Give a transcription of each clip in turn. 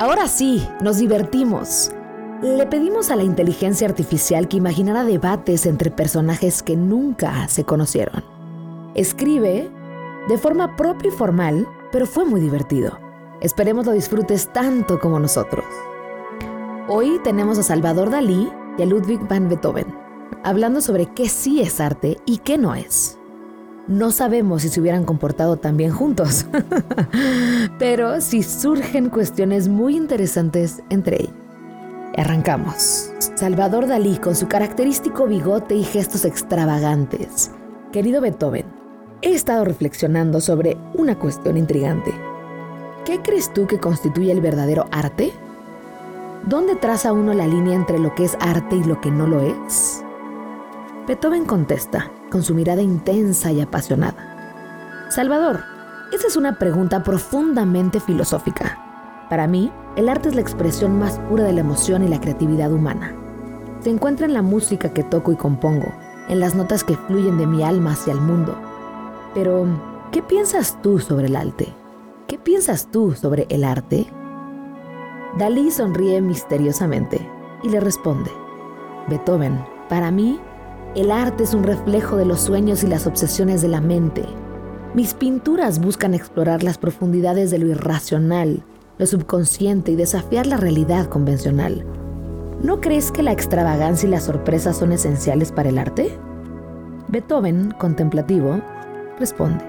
Ahora sí, nos divertimos. Le pedimos a la inteligencia artificial que imaginara debates entre personajes que nunca se conocieron. Escribe de forma propia y formal, pero fue muy divertido. Esperemos lo disfrutes tanto como nosotros. Hoy tenemos a Salvador Dalí y a Ludwig van Beethoven, hablando sobre qué sí es arte y qué no es. No sabemos si se hubieran comportado tan bien juntos, pero sí surgen cuestiones muy interesantes entre ellos. Arrancamos. Salvador Dalí con su característico bigote y gestos extravagantes. Querido Beethoven, he estado reflexionando sobre una cuestión intrigante. ¿Qué crees tú que constituye el verdadero arte? ¿Dónde traza uno la línea entre lo que es arte y lo que no lo es? Beethoven contesta, con su mirada intensa y apasionada. Salvador, esa es una pregunta profundamente filosófica. Para mí, el arte es la expresión más pura de la emoción y la creatividad humana. Se encuentra en la música que toco y compongo, en las notas que fluyen de mi alma hacia el mundo. Pero, ¿qué piensas tú sobre el arte? ¿Qué piensas tú sobre el arte? Dalí sonríe misteriosamente y le responde, Beethoven, para mí el arte es un reflejo de los sueños y las obsesiones de la mente. Mis pinturas buscan explorar las profundidades de lo irracional, lo subconsciente y desafiar la realidad convencional. ¿No crees que la extravagancia y la sorpresa son esenciales para el arte? Beethoven, contemplativo, responde.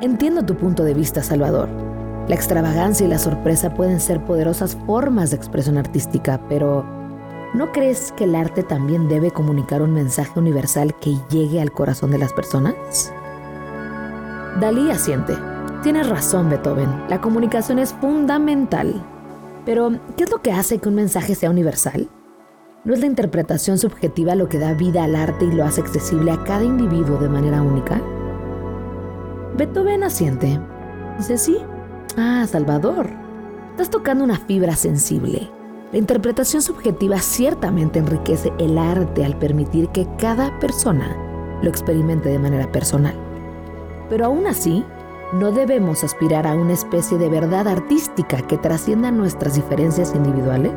Entiendo tu punto de vista, Salvador. La extravagancia y la sorpresa pueden ser poderosas formas de expresión artística, pero ¿No crees que el arte también debe comunicar un mensaje universal que llegue al corazón de las personas? Dalí asiente. Tienes razón, Beethoven. La comunicación es fundamental. Pero, ¿qué es lo que hace que un mensaje sea universal? ¿No es la interpretación subjetiva lo que da vida al arte y lo hace accesible a cada individuo de manera única? Beethoven asiente. Dice, sí. Ah, Salvador. Estás tocando una fibra sensible. La interpretación subjetiva ciertamente enriquece el arte al permitir que cada persona lo experimente de manera personal. Pero aún así, no debemos aspirar a una especie de verdad artística que trascienda nuestras diferencias individuales.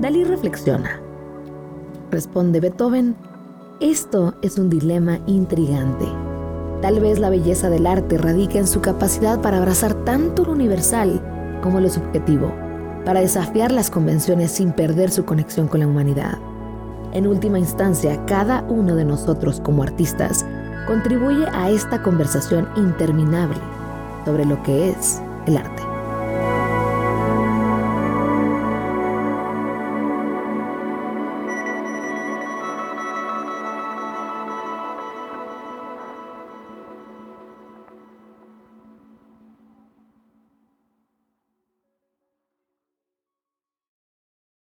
Dalí reflexiona. Responde Beethoven, esto es un dilema intrigante. Tal vez la belleza del arte radica en su capacidad para abrazar tanto lo universal como lo subjetivo para desafiar las convenciones sin perder su conexión con la humanidad. En última instancia, cada uno de nosotros como artistas contribuye a esta conversación interminable sobre lo que es el arte.